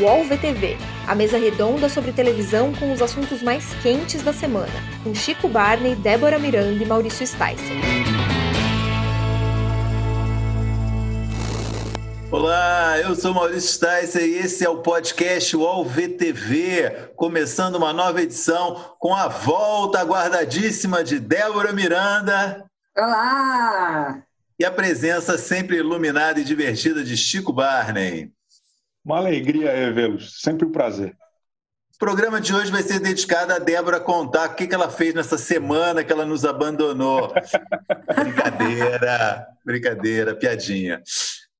UOL VTV, a mesa redonda sobre televisão com os assuntos mais quentes da semana, com Chico Barney, Débora Miranda e Maurício Sticer. Olá, eu sou Maurício Sticer e esse é o podcast UOL VTV, começando uma nova edição com a volta aguardadíssima de Débora Miranda. Olá! E a presença sempre iluminada e divertida de Chico Barney. Uma alegria revê-los, sempre um prazer. O programa de hoje vai ser dedicado a Débora contar o que ela fez nessa semana que ela nos abandonou. brincadeira, brincadeira, piadinha.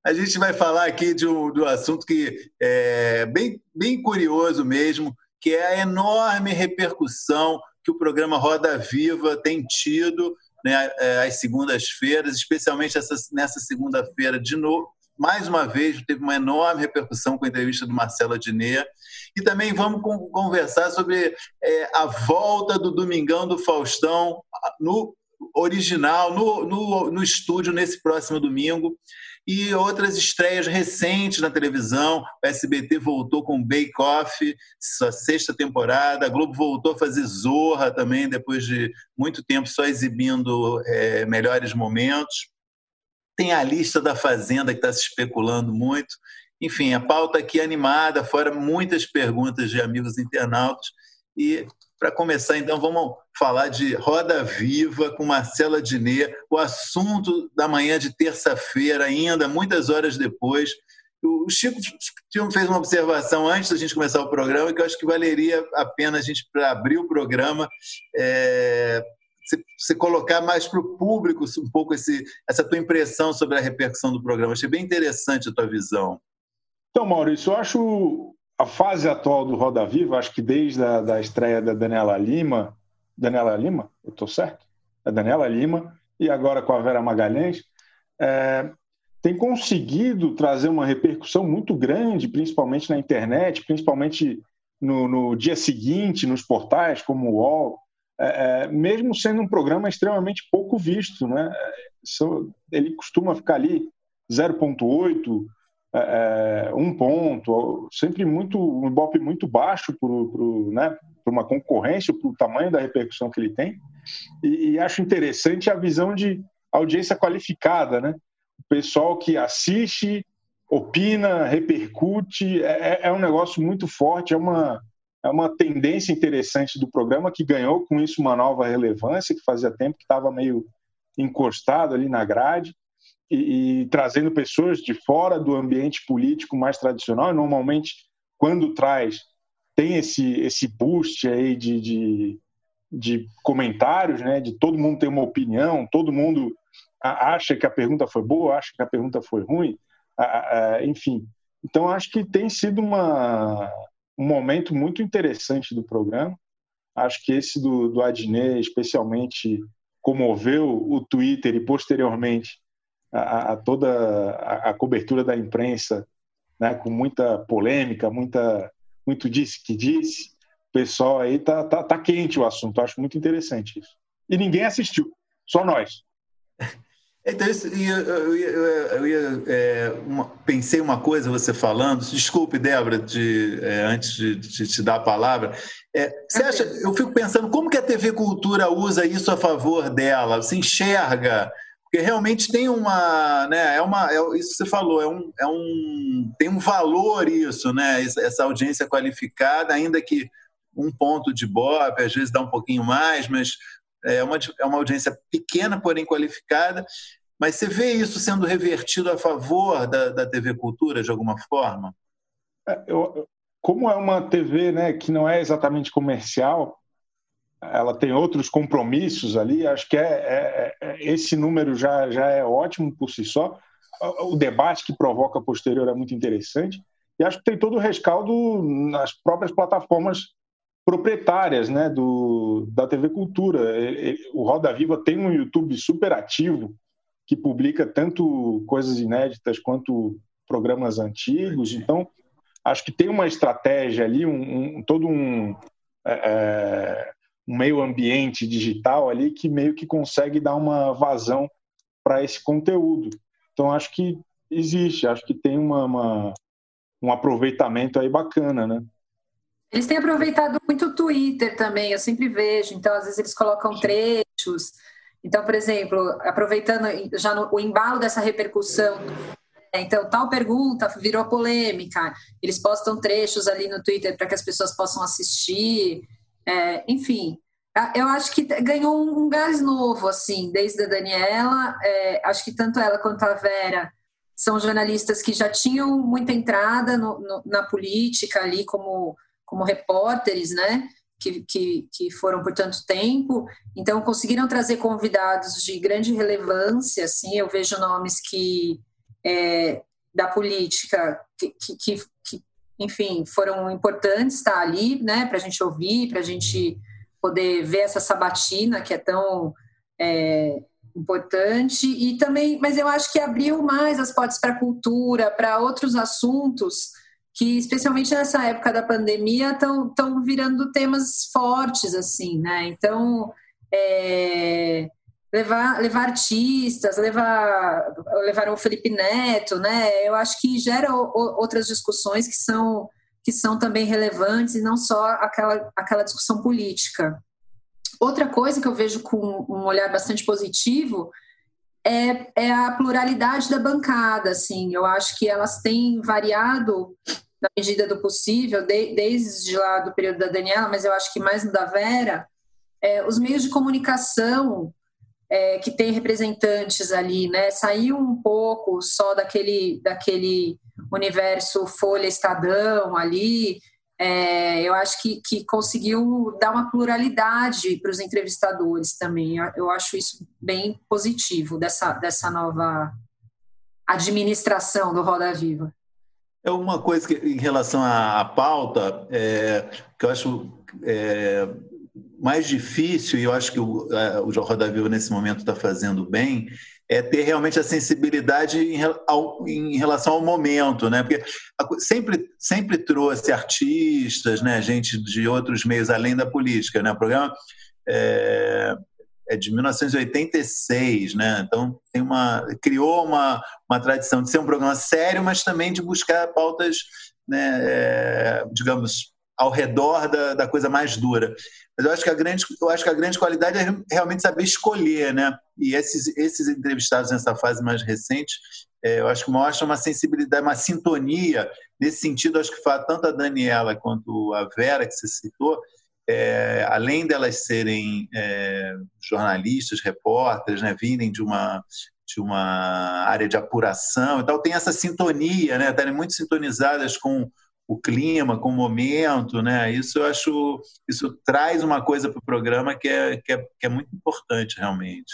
A gente vai falar aqui de um, de um assunto que é bem, bem curioso mesmo, que é a enorme repercussão que o programa Roda Viva tem tido né, é, às segundas-feiras, especialmente essa, nessa segunda-feira de novo, mais uma vez, teve uma enorme repercussão com a entrevista do Marcelo Adnet. E também vamos conversar sobre é, a volta do Domingão do Faustão no original, no, no, no estúdio, nesse próximo domingo e outras estreias recentes na televisão. O SBT voltou com Bake Off, sua sexta temporada. A Globo voltou a fazer Zorra também, depois de muito tempo só exibindo é, melhores momentos. Tem a lista da Fazenda que está se especulando muito. Enfim, a pauta aqui é animada, fora muitas perguntas de amigos internautas. E para começar, então, vamos falar de Roda Viva com Marcela Diné, o assunto da manhã de terça-feira, ainda muitas horas depois. O Chico fez uma observação antes da gente começar o programa que eu acho que valeria a pena a gente, para abrir o programa, é, você, você colocar mais para o público um pouco esse, essa tua impressão sobre a repercussão do programa. Achei bem interessante a tua visão. Então, Maurício, eu acho a fase atual do Roda Viva, acho que desde a da estreia da Daniela Lima, Daniela Lima, eu estou certo? A Daniela Lima, e agora com a Vera Magalhães, é, tem conseguido trazer uma repercussão muito grande, principalmente na internet, principalmente no, no dia seguinte, nos portais como o UOL, é, é, mesmo sendo um programa extremamente pouco visto. Né? Ele costuma ficar ali 0,8, é, é, um ponto, sempre muito um ibope muito baixo para né, uma concorrência, para o tamanho da repercussão que ele tem. E, e, acho interessante a visão de audiência qualificada, né? O pessoal que assiste, opina, repercute, é, é, é um negócio muito forte, é uma é uma tendência interessante do programa que ganhou com isso uma nova relevância, que fazia tempo que estava meio encostado ali na grade, e, e, trazendo pessoas de fora do ambiente político mais tradicional. Normalmente, quando traz, tem esse, esse boost aí de, de, de comentários, né? de todo mundo ter uma opinião, todo mundo acha que a pergunta foi boa, acha que a pergunta foi ruim, enfim. Então, acho que tem sido uma, um momento muito interessante do programa. Acho que esse do, do Adnet, especialmente, comoveu o Twitter e, posteriormente, a, a toda a, a, cobertura da imprensa, né, com muita polêmica, muita, muito disse que disse. O pessoal aí tá, tá, tá quente o assunto. Acho muito interessante isso. E ninguém assistiu, só nós. Então, isso, eu, eu, eu, eu é, uma, pensei uma coisa você falando, desculpe, Débora, de, é, antes de, de, te dar a palavra. É, você acha, eu fico pensando, como que a TV Cultura usa isso a favor dela? Você enxerga? Porque realmente tem uma, né, é uma, é, isso que você falou, é um, é um, tem um valor isso, né, essa audiência qualificada, ainda que um ponto de BOP, às vezes dá um pouquinho mais, mas é uma, é uma audiência pequena, porém qualificada. Mas você vê isso sendo revertido a favor da, da TV Cultura, de alguma forma? É, eu, como é uma TV né, que não é exatamente comercial, ela tem outros compromissos ali, acho que é, é, é, esse número já, já é ótimo por si só. O debate que provoca posterior é muito interessante. E acho que tem todo o rescaldo nas próprias plataformas proprietárias né, do, da TV Cultura. O Roda Viva tem um YouTube super ativo que publica tanto coisas inéditas quanto programas antigos. Então, acho que tem uma estratégia ali, um, um todo um, é, é, um meio ambiente digital ali que meio que consegue dar uma vazão para esse conteúdo. Então, acho que existe, acho que tem uma, uma um aproveitamento aí bacana, né? Eles têm aproveitado muito o Twitter também, eu sempre vejo. Então, às vezes, eles colocam trechos. Então, por exemplo, aproveitando já no, o embalo dessa repercussão, né, então, tal pergunta virou polêmica. Eles postam trechos ali no Twitter para que as pessoas possam assistir. É, enfim, eu acho que ganhou um gás novo, assim, desde a Daniela. É, acho que tanto ela quanto a Vera são jornalistas que já tinham muita entrada no, no, na política ali como como repórteres, né? Que, que, que, foram por tanto tempo, então conseguiram trazer convidados de grande relevância, assim, eu vejo nomes que é, da política que, que, que, enfim, foram importantes estar ali, né, para a gente ouvir, para a gente poder ver essa sabatina que é tão é, importante e também, mas eu acho que abriu mais as portas para a cultura, para outros assuntos que especialmente nessa época da pandemia estão virando temas fortes assim, né? Então é, levar levar artistas, levar levar o Felipe Neto, né? Eu acho que gera o, outras discussões que são que são também relevantes e não só aquela aquela discussão política. Outra coisa que eu vejo com um olhar bastante positivo é, é, a pluralidade da bancada, assim. Eu acho que elas têm variado na medida do possível, de, desde lá do período da Daniela, mas eu acho que mais no da Vera, é, os meios de comunicação é, que tem representantes ali, né? Saiu um pouco só daquele, daquele universo Folha Estadão ali. É, eu acho que, que conseguiu dar uma pluralidade para os entrevistadores também. Eu, eu acho isso bem positivo dessa, dessa nova administração do Roda Viva. É uma coisa que, em relação à, à pauta, é, que eu acho é, mais difícil, e eu acho que o, a, o Roda Viva nesse momento está fazendo bem, é ter realmente a sensibilidade em, ao, em relação ao momento, né? Porque sempre, sempre trouxe artistas, né? gente de outros meios além da política, né? O programa é, é de 1986, né? Então tem uma criou uma, uma tradição de ser um programa sério, mas também de buscar pautas, né, é, digamos, ao redor da, da coisa mais dura. Mas eu acho que a grande, eu acho que a grande qualidade é realmente saber escolher, né? E esses, esses entrevistados nessa fase mais recente, é, eu acho que mostram uma sensibilidade, uma sintonia. Nesse sentido, acho que tanto a Daniela quanto a Vera, que você citou, é, além delas serem é, jornalistas, repórteres, né, virem de uma, de uma área de apuração e tal, tem essa sintonia, né, estarem muito sintonizadas com o clima, com o momento, né? Isso eu acho, isso traz uma coisa para o programa que é, que é, que é muito importante realmente.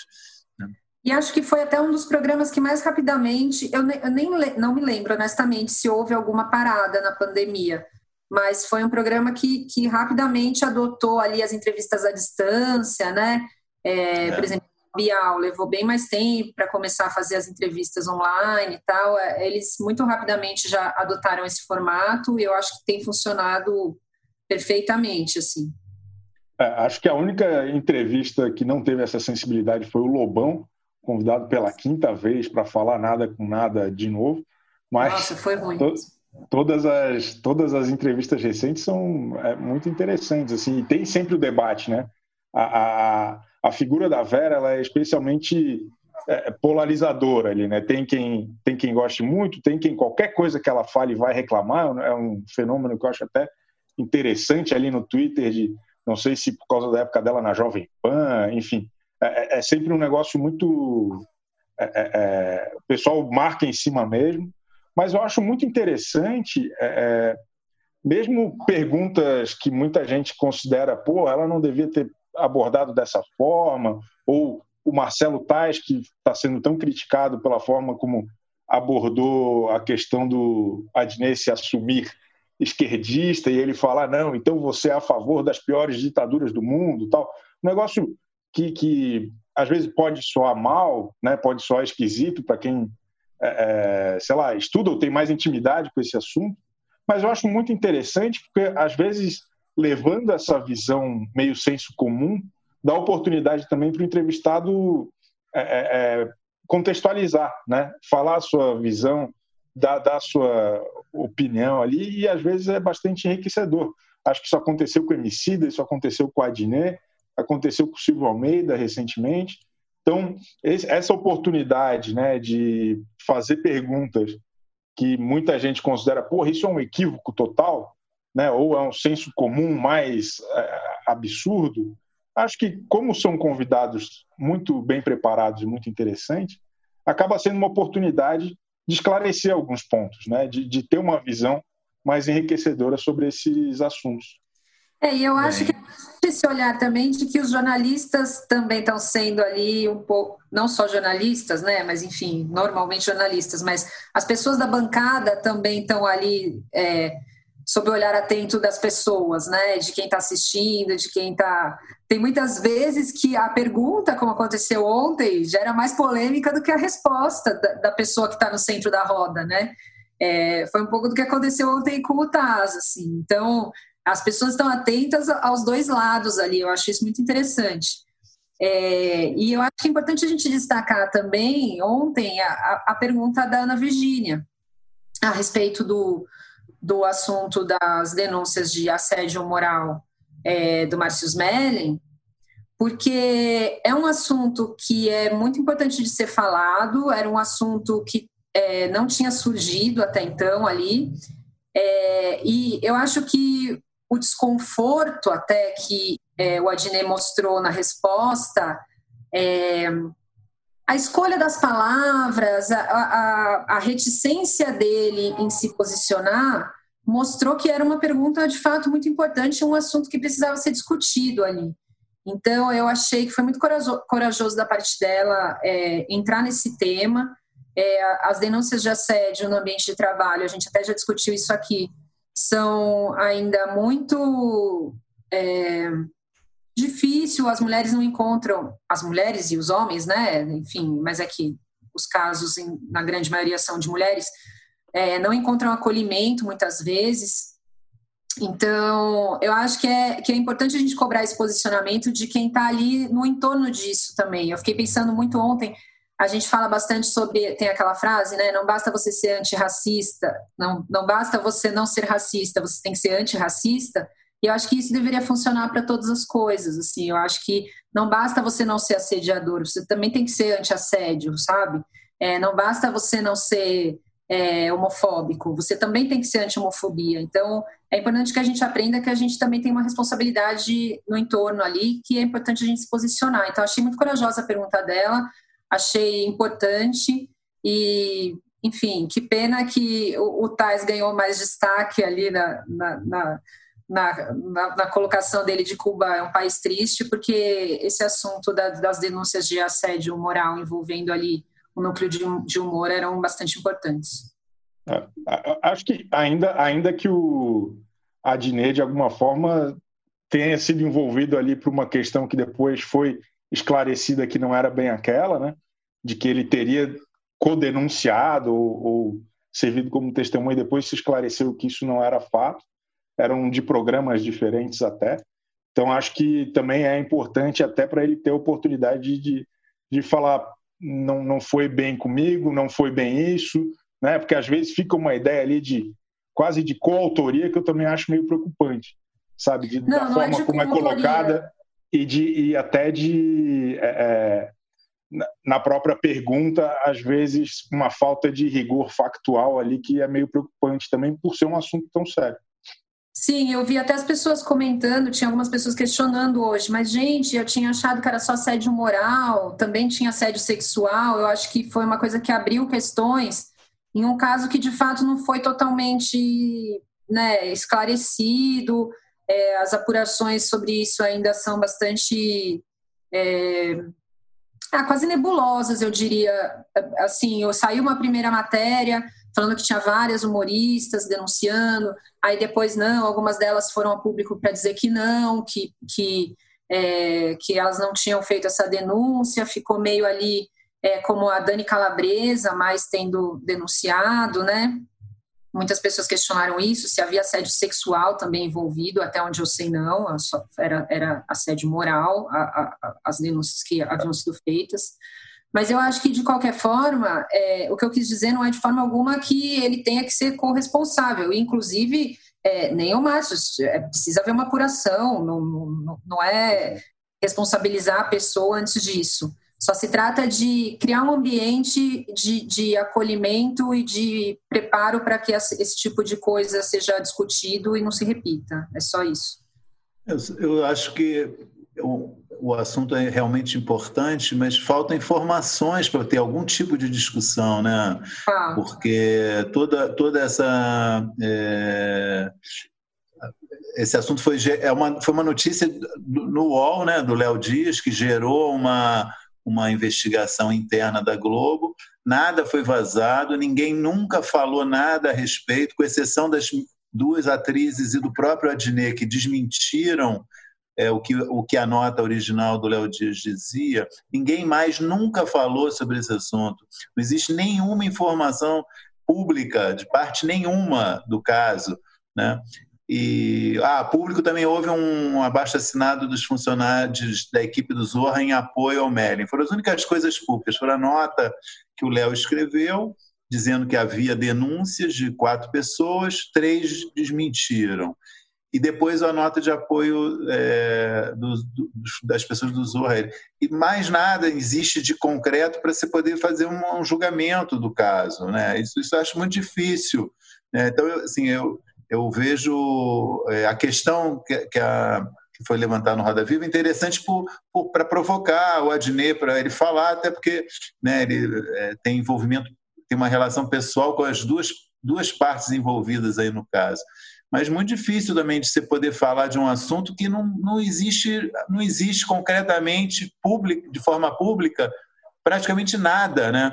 Né. E acho que foi até um dos programas que mais rapidamente, eu, eu nem não me lembro honestamente se houve alguma parada na pandemia, mas foi um programa que, que rapidamente adotou ali as entrevistas à distância, né? É, é. Por exemplo, o Bial levou bem mais tempo para começar a fazer as entrevistas online e tal. É, eles muito rapidamente já adotaram esse formato e eu acho que tem funcionado perfeitamente, assim. É, acho que a única entrevista que não teve essa sensibilidade foi o Lobão, convidado pela quinta vez para falar nada com nada de novo. Mas Nossa, foi ruim todas as todas as entrevistas recentes são é, muito interessantes assim e tem sempre o debate né? A, a, a figura da Vera ela é especialmente é, polarizadora ali né? Tem quem tem quem goste muito tem quem qualquer coisa que ela fale vai reclamar é um fenômeno que eu acho até interessante ali no Twitter de não sei se por causa da época dela na Jovem Pan enfim é, é, é sempre um negócio muito é, é, o pessoal marca em cima mesmo mas eu acho muito interessante, é, é, mesmo perguntas que muita gente considera, pô, ela não devia ter abordado dessa forma, ou o Marcelo Tais, que está sendo tão criticado pela forma como abordou a questão do Adnei se assumir esquerdista e ele falar, não, então você é a favor das piores ditaduras do mundo tal. Um negócio que, que às vezes pode soar mal, né, pode soar esquisito para quem é, é, sei lá, estuda ou tem mais intimidade com esse assunto, mas eu acho muito interessante porque, às vezes, levando essa visão meio senso comum, dá oportunidade também para o entrevistado é, é, é, contextualizar, né? falar a sua visão dá, dá a sua opinião ali e às vezes é bastante enriquecedor. Acho que isso aconteceu com o Emicida, isso aconteceu com o Adnet, aconteceu com o Silvio Almeida recentemente. Então, essa oportunidade né, de fazer perguntas que muita gente considera, porra, isso é um equívoco total, né, ou é um senso comum mais é, absurdo, acho que, como são convidados muito bem preparados e muito interessantes, acaba sendo uma oportunidade de esclarecer alguns pontos, né, de, de ter uma visão mais enriquecedora sobre esses assuntos. É, e eu acho Bem... que esse olhar também de que os jornalistas também estão sendo ali um pouco, não só jornalistas, né, mas enfim, normalmente jornalistas, mas as pessoas da bancada também estão ali é, sob o olhar atento das pessoas, né, de quem está assistindo, de quem está. Tem muitas vezes que a pergunta, como aconteceu ontem, gera mais polêmica do que a resposta da, da pessoa que está no centro da roda, né. É, foi um pouco do que aconteceu ontem com o Taz, assim. Então, as pessoas estão atentas aos dois lados ali, eu acho isso muito interessante. É, e eu acho que é importante a gente destacar também, ontem, a, a pergunta da Ana Virgínia, a respeito do, do assunto das denúncias de assédio moral é, do Márcio Smelling, porque é um assunto que é muito importante de ser falado, era um assunto que é, não tinha surgido até então ali, é, e eu acho que o desconforto até que é, o Adnet mostrou na resposta, é, a escolha das palavras, a, a, a, reticência dele em se posicionar, mostrou que era uma pergunta de fato muito importante, um assunto que precisava ser discutido ali. Então, eu achei que foi muito corajoso, corajoso da parte dela é, entrar nesse tema. É, as denúncias de assédio no ambiente de trabalho, a gente até já discutiu isso aqui, são ainda muito é, difícil, as mulheres não encontram, as mulheres e os homens, né? Enfim, mas é que os casos, na grande maioria, são de mulheres, é, não encontram acolhimento muitas vezes. Então, eu acho que é, que é importante a gente cobrar esse posicionamento de quem está ali no entorno disso também. Eu fiquei pensando muito ontem a gente fala bastante sobre, tem aquela frase, né? Não basta você ser antirracista, não, não basta você não ser racista, você tem que ser antirracista. E eu acho que isso deveria funcionar para todas as coisas, assim. Eu acho que não basta você não ser assediador, você também tem que ser anti-assédio, sabe? É, não basta você não ser é, homofóbico, você também tem que ser anti-homofobia. Então, é importante que a gente aprenda que a gente também tem uma responsabilidade no entorno ali, que é importante a gente se posicionar. Então, achei muito corajosa a pergunta dela achei importante e, enfim, que pena que o, o Tais ganhou mais destaque ali na, na, na na, na, na, colocação dele de Cuba é um país triste, porque esse assunto da, das denúncias de assédio moral envolvendo ali o núcleo de, de humor eram bastante importantes. É, acho que ainda, ainda que o Adnet, de alguma forma, tenha sido envolvido ali por uma questão que depois foi esclarecida que não era bem aquela, né? de que ele teria codenunciado ou, ou servido como testemunha e depois se esclareceu que isso não era fato, eram de programas diferentes até. Então acho que também é importante até para ele ter a oportunidade de, de falar não, não foi bem comigo, não foi bem isso, né? Porque às vezes fica uma ideia ali de quase de coautoria que eu também acho meio preocupante, sabe? De, não, da não é forma é como é colocada e de e até de é, é na própria pergunta, às vezes, uma falta de rigor factual ali que é meio preocupante também por ser um assunto tão sério. Sim, eu vi até as pessoas comentando, tinha algumas pessoas questionando hoje, mas gente, eu tinha achado que era só assédio moral, também tinha assédio sexual, eu acho que foi uma coisa que abriu questões em um caso que de fato não foi totalmente né, esclarecido, é, as apurações sobre isso ainda são bastante é, ah, quase nebulosas, eu diria. Assim, eu saiu uma primeira matéria falando que tinha várias humoristas denunciando, aí depois não, algumas delas foram a público para dizer que não, que, que, é, que elas não tinham feito essa denúncia, ficou meio ali é, como a Dani Calabresa, mais tendo denunciado, né? Muitas pessoas questionaram isso, se havia assédio sexual também envolvido, até onde eu sei não, era, era assédio moral, a, a, as denúncias que haviam sido feitas. Mas eu acho que, de qualquer forma, é, o que eu quis dizer não é de forma alguma que ele tenha que ser corresponsável. Inclusive, é, nem o Márcio, é, precisa haver uma apuração, não, não, não é responsabilizar a pessoa antes disso. Só se trata de criar um ambiente de, de acolhimento e de preparo para que esse tipo de coisa seja discutido e não se repita. É só isso. Eu, eu acho que o, o assunto é realmente importante, mas faltam informações para ter algum tipo de discussão, né? Ah. Porque toda, toda essa. É, esse assunto foi, é uma, foi uma notícia no UOL, né, do Léo Dias, que gerou uma, uma investigação interna da Globo. Nada foi vazado, ninguém nunca falou nada a respeito, com exceção das duas atrizes e do próprio Adnet, que desmentiram é, o, que, o que a nota original do Léo Dias dizia, ninguém mais nunca falou sobre esse assunto. Não existe nenhuma informação pública, de parte nenhuma do caso. Né? E, ah, público também houve um abaixo assinado dos funcionários da equipe do Zorra em apoio ao Merlin. Foram as únicas coisas públicas. Foi a nota que o Léo escreveu, dizendo que havia denúncias de quatro pessoas, três desmentiram e depois a nota de apoio é, do, do, das pessoas do Zorra. E mais nada existe de concreto para você poder fazer um, um, julgamento do caso. Né? Isso, isso eu acho muito difícil. Né? Então, assim, eu, eu vejo é, a questão que, que, a, que foi levantada no Roda Viva interessante para provocar o Adnet, para ele falar, até porque né, ele é, tem envolvimento, tem uma relação pessoal com as duas, duas partes envolvidas aí no caso mas muito difícil também de você poder falar de um assunto que não, não existe não existe concretamente public, de forma pública praticamente nada, né?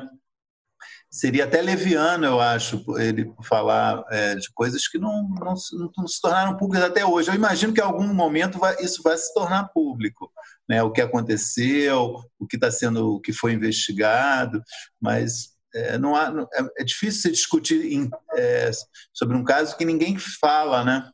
Seria até leviano, eu acho, ele falar é, de coisas que não, não, não, se tornaram públicas até hoje. Eu imagino que em algum momento vai, isso vai se tornar público, né? O que aconteceu, o que está sendo, o que foi investigado, mas é, não há, é, é, difícil se discutir em, é, sobre um caso que ninguém fala, né?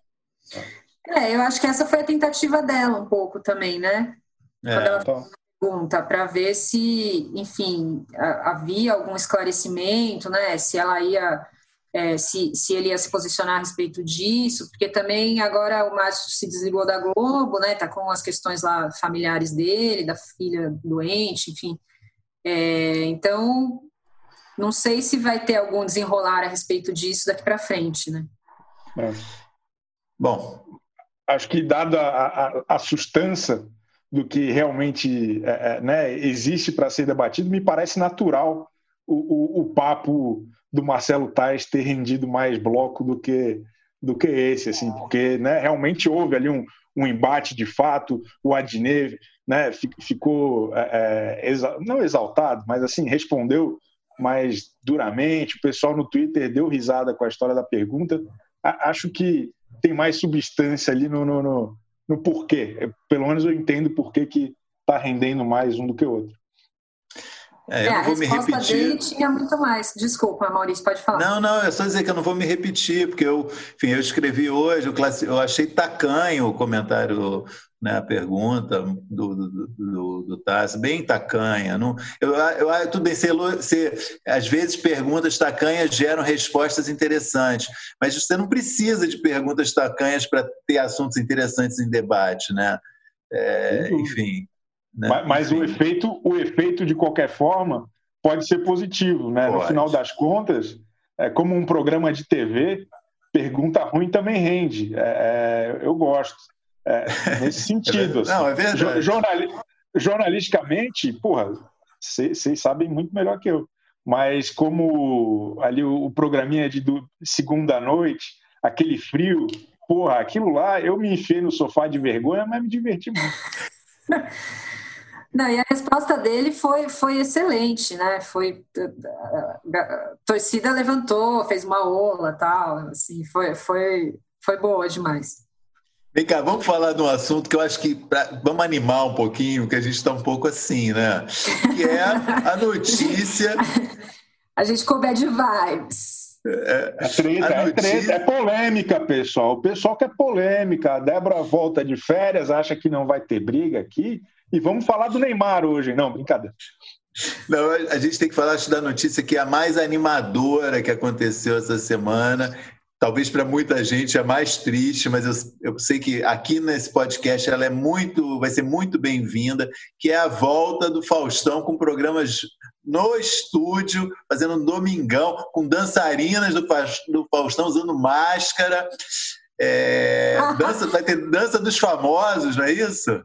É, eu acho que essa foi a tentativa dela um pouco também, né? É, Quando ela. Pergunta para ver se, enfim, havia algum esclarecimento, né? Se ela ia, é, se, se ele ia se posicionar a respeito disso, porque também agora o Márcio se desligou da Globo, né? Tá com as questões lá familiares dele, da filha doente, enfim. É, então, não sei se vai ter algum desenrolar a respeito disso daqui para frente, né? É. Bom, acho que dada a, a, a sustância do que realmente é, é né, existe para ser debatido, me parece natural o, o, o, papo do Marcelo Tais ter rendido mais bloco do que do que esse, assim, porque né, realmente houve ali um, um embate de fato, o Adnet né, ficou é, é, exa não exaltado, mas assim respondeu mais duramente. O pessoal no Twitter deu risada com a história da pergunta. Acho que tem mais substância ali no, no, no, no porquê. Pelo menos eu entendo por que está rendendo mais um do que o outro. É, eu é, não vou me repetir. dele tinha muito mais. Desculpa, Maurício, pode falar. Não, não, é só dizer que eu não vou me repetir, porque eu, enfim, eu escrevi hoje, eu, classe... eu achei tacanho o comentário né, a pergunta do, do, do, do Tassi, bem tacanha. Não, eu, eu, tudo bem, você, você, às vezes perguntas tacanhas geram respostas interessantes, mas você não precisa de perguntas tacanhas para ter assuntos interessantes em debate, né? É, enfim. Né? Mas, mas enfim. o efeito, o efeito de qualquer forma pode ser positivo, né? Pode. No final das contas, é como um programa de TV, pergunta ruim também rende. É, é eu gosto. É, nesse sentido. Assim. Não, é verdade. Jornali jornalisticamente, porra, vocês sabem muito melhor que eu. Mas como ali o, o programinha de do, segunda noite, aquele frio, porra, aquilo lá, eu me enfiei no sofá de vergonha, mas me diverti muito. Não, e a resposta dele foi, foi excelente, né? Foi a torcida levantou, fez uma ola, tal, assim, foi, foi, foi boa demais. Vem cá, vamos falar de um assunto que eu acho que pra, vamos animar um pouquinho, que a gente está um pouco assim, né? Que é a notícia. a gente com bad vibes. É, é, treta, é, treta, é polêmica, pessoal. O pessoal quer polêmica. A Débora volta de férias, acha que não vai ter briga aqui. E vamos falar do Neymar hoje. Não, brincadeira. Não, a gente tem que falar da notícia que é a mais animadora que aconteceu essa semana. Talvez para muita gente é mais triste, mas eu, eu, sei que aqui nesse podcast ela é muito, vai ser muito bem-vinda, que é a volta do Faustão com programas no estúdio, fazendo um domingão, com dançarinas do, do Faustão usando máscara. É, dança, vai ter dança dos famosos, não é isso?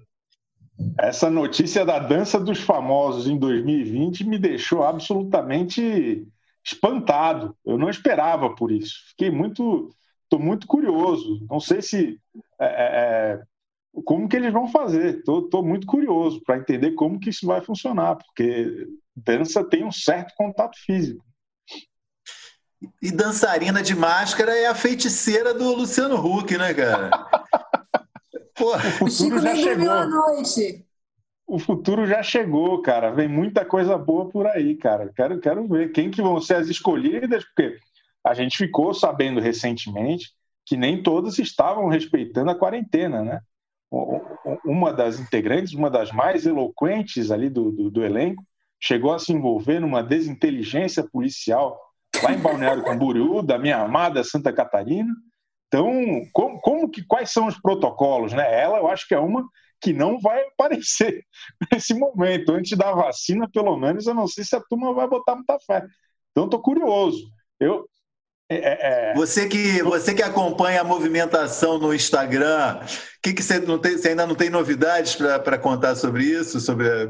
Essa notícia da dança dos famosos em 2020 me deixou absolutamente espantado. Eu não esperava por isso. Fiquei muito, estou muito curioso. Não sei se é, é, é como que eles vão fazer. Estou muito curioso para entender como que isso vai funcionar, porque dança tem um certo contato físico. E dançarina de máscara é a feiticeira do Luciano Huck, né, cara? Porra, o Chico já chegou. à noite. O futuro já chegou, cara. Vem muita coisa boa por aí, cara. Quero, quero ver quem que vão ser as escolhidas, porque a gente ficou sabendo recentemente que nem todas estavam respeitando a quarentena, né? Uma das integrantes, uma das mais eloquentes ali do, do, do elenco, chegou a se envolver numa desinteligência policial lá em Balneário Camboriú, da minha amada Santa Catarina. Então, como, como, que quais são os protocolos, né? Ela, eu acho que é uma que não vai aparecer nesse momento. Antes da vacina, pelo menos, eu não sei se a turma vai botar muita fé. Então, estou curioso. Eu, é, é, é... Você, que, você que acompanha a movimentação no Instagram, que, que você, não tem, você ainda não tem novidades para contar sobre isso? Sobre a...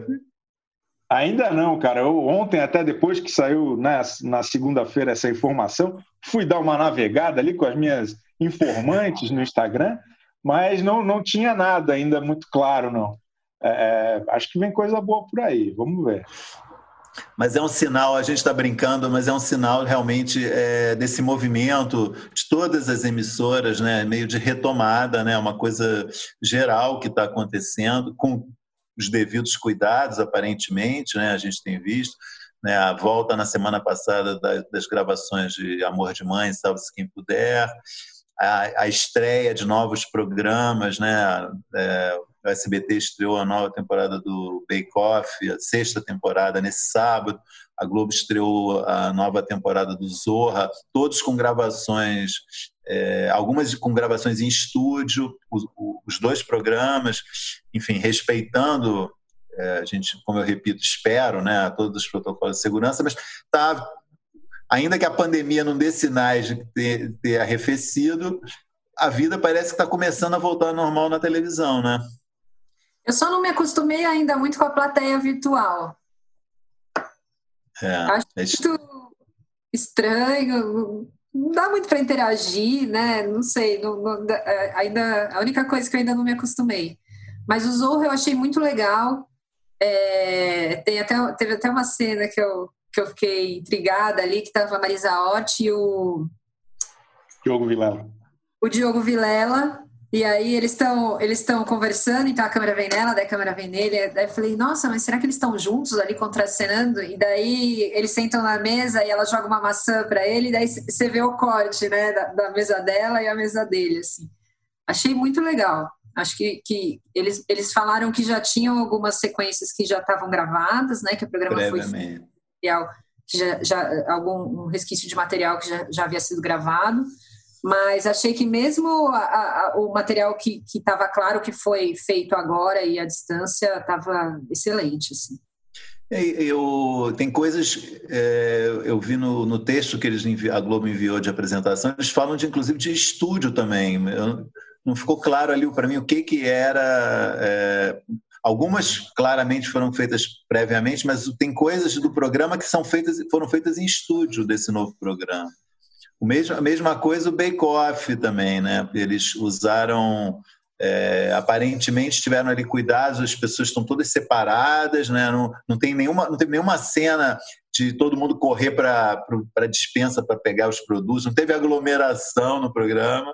Ainda não, cara. Eu, ontem, até depois que saiu na, na segunda-feira essa informação, fui dar uma navegada ali com as minhas informantes no Instagram, mas não, não tinha nada ainda muito claro, não. É, é acho que vem coisa boa por aí, vamos ver. Mas é um sinal, a gente está brincando, mas é um sinal realmente é, desse movimento de todas as emissoras, né, meio de retomada, né, uma coisa geral que está acontecendo, com os devidos cuidados, aparentemente, né? a gente tem visto. Né, a volta na semana passada das, das gravações de Amor de Mãe, Salve-se Quem Puder, a, a, estreia de novos programas, né, é, o SBT estreou a nova temporada do Bake Off, a sexta temporada nesse sábado, a Globo estreou a nova temporada do Zorra, todos com gravações é, algumas com gravações em estúdio, os, os dois programas, enfim, respeitando, é, a gente, como eu repito, espero, né, todos os protocolos de segurança, mas tá, ainda que a pandemia não dê sinais de ter, ter arrefecido, a vida parece que está começando a voltar ao normal na televisão, né? Eu só não me acostumei ainda muito com a plateia virtual. É, Acho é... muito estranho não dá muito para interagir, né? Não sei, não, não, é, ainda a única coisa que eu ainda não me acostumei. Mas o Zorro eu achei muito legal. É, tem até, teve até uma cena que eu, que eu fiquei intrigada ali, que estava a Marisa Hort e o. Diogo Vilela. O Diogo Vilela e aí eles estão eles estão conversando, então a câmera vem nela, daí a câmera vem nele. Daí eu falei, nossa, mas será que eles estão juntos ali contracenando? E daí eles sentam na mesa e ela joga uma maçã para ele, e daí você vê o corte, né, da, da, mesa dela e a mesa dele, assim. Achei muito legal. Acho que, que eles, eles falaram que já tinham algumas sequências que já estavam gravadas, né, que o programa foi material, já, já algum um resquício de material que já, já havia sido gravado mas achei que mesmo a, a, o material que estava claro que foi feito agora e a distância estava excelente. Assim. É, eu, tem coisas, é, eu vi no, no texto que eles envi, a Globo enviou de apresentação, eles falam de inclusive de estúdio também. Eu, não ficou claro ali para mim o que, que era. É, algumas claramente foram feitas previamente, mas tem coisas do programa que são feitas, foram feitas em estúdio desse novo programa. O mesmo, a mesma coisa o Bake Off também, né? Eles usaram, é, aparentemente tiveram ali cuidados, as pessoas estão todas separadas, né? Não, não, tem, nenhuma, não tem nenhuma cena de todo mundo correr para a dispensa para pegar os produtos, não teve aglomeração no programa.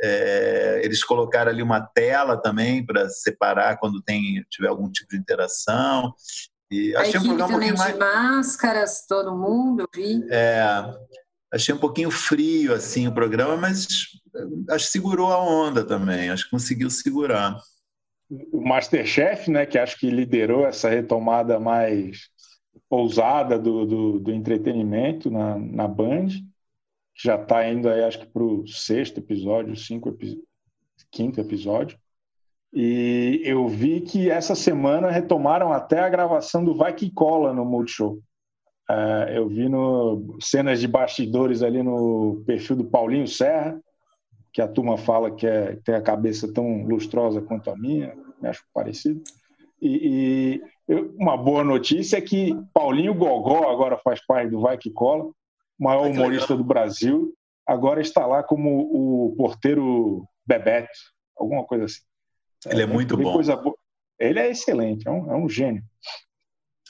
É, eles colocaram ali uma tela também para separar quando tem tiver algum tipo de interação. E achei um programa também um de mais... máscaras, todo mundo, eu vi. É, achei um pouquinho frio assim o programa, mas eh, acho que segurou a onda também, acho que conseguiu segurar. O Masterchef, né, que acho que liderou essa retomada mais ousada do, do, do entretenimento na, na Band. Já está indo aí, acho que para o sexto episódio, cinco epi quinto episódio. E eu vi que essa semana retomaram até a gravação do Vai Que Cola no Multishow. Uh, eu vi no, cenas de bastidores ali no perfil do Paulinho Serra, que a turma fala que é, tem a cabeça tão lustrosa quanto a minha, me acho parecido. E, e eu, uma boa notícia é que Paulinho Gogó agora faz parte do Vai Que Cola, maior humorista do Brasil, agora está lá como o porteiro Bebeto, alguma coisa assim. Ele é, é muito bom. Ele é excelente, é um, é um gênio.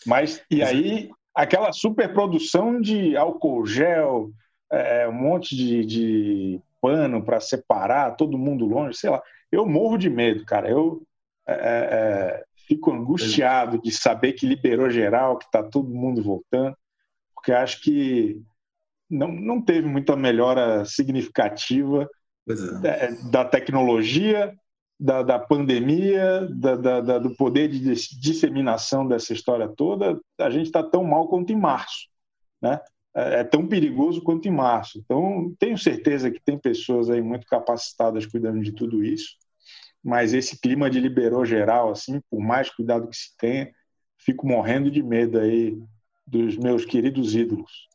Mas, e aí, aquela superprodução de álcool gel, é, um monte de, de pano para separar, todo mundo longe, sei lá. Eu morro de medo, cara. Eu é, é, é fico angustiado de saber que liberou geral, que está todo mundo voltando, porque acho que não, não teve muita melhora significativa é. da, da, tecnologia, da, da pandemia, da, da, do poder de disseminação dessa história toda, a gente está tão mal quanto em março. Né? É, é tão perigoso quanto em março. Então, tenho certeza que tem pessoas aí muito capacitadas cuidando de tudo isso, mas esse clima de liberou geral, assim, por mais cuidado que se tenha, fico morrendo de medo aí dos meus queridos ídolos.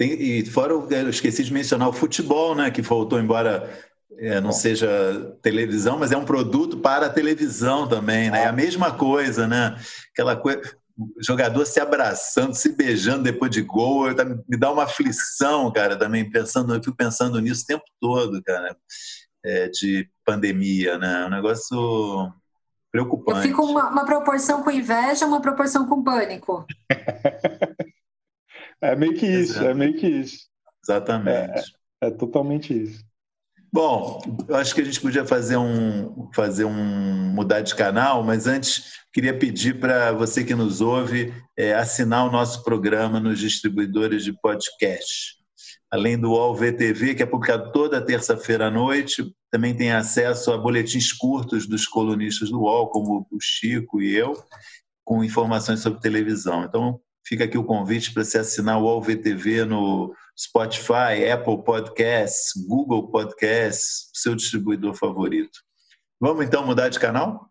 Tem, e fora, eu esqueci de mencionar o futebol, né, que voltou embora é, não seja televisão, mas é um produto para a televisão também, né? É a mesma coisa, né? Aquela coisa, jogador se abraçando, se beijando depois de gol, me dá uma aflição, cara, também pensando, eu fico pensando nisso o tempo todo, cara, é, de pandemia, né? É um negócio preocupante. Eu fico uma, uma proporção com inveja, uma proporção com pânico. é meio que isso, Exato. é meio que isso. Exatamente. É, é totalmente isso. Bom, eu acho que a gente podia fazer um, fazer um mudar de canal, mas antes queria pedir para você que nos ouve é, assinar o nosso programa nos distribuidores de podcast. Além do UOL VTV, que é publicado toda terça-feira à noite, também tem acesso a boletins curtos dos colunistas do UOL, como o Chico e eu, com informações sobre televisão. Então, fica aqui o convite para você assinar o UOL VTV no Spotify, Apple Podcasts, Google Podcasts, seu distribuidor favorito. Vamos então mudar de canal?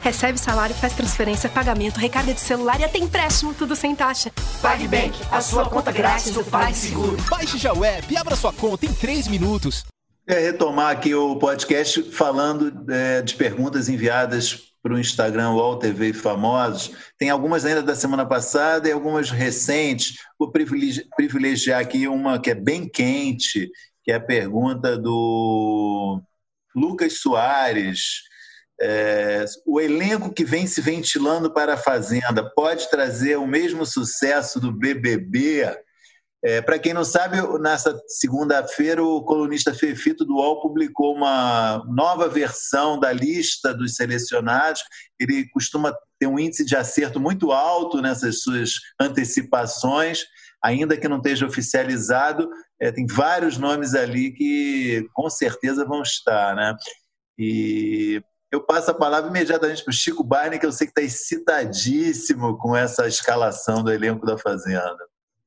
Recebe salário, faz transferência, pagamento, recarga de celular e até empréstimo, tudo sem taxa. PagBank, a sua conta grátis do PagSeguro. Baixe já o app e abra sua conta em 3 minutos. É retomar aqui o podcast falando é, de perguntas enviadas para o Instagram UOL TV Famosos. Tem algumas ainda da semana passada e algumas recentes. Vou privilegiar aqui uma que é bem quente, que é a pergunta do Lucas Soares é, o elenco que vem se ventilando para a Fazenda pode trazer o mesmo sucesso do BBB? É, para quem não sabe, nessa segunda-feira o colunista Fefito do UOL publicou uma nova versão da lista dos selecionados. Ele costuma ter um índice de acerto muito alto nessas suas antecipações, ainda que não esteja oficializado. É, tem vários nomes ali que com certeza vão estar, né? E eu passo a palavra imediatamente para o Chico Barney, que eu sei que está excitadíssimo com essa escalação do elenco da Fazenda.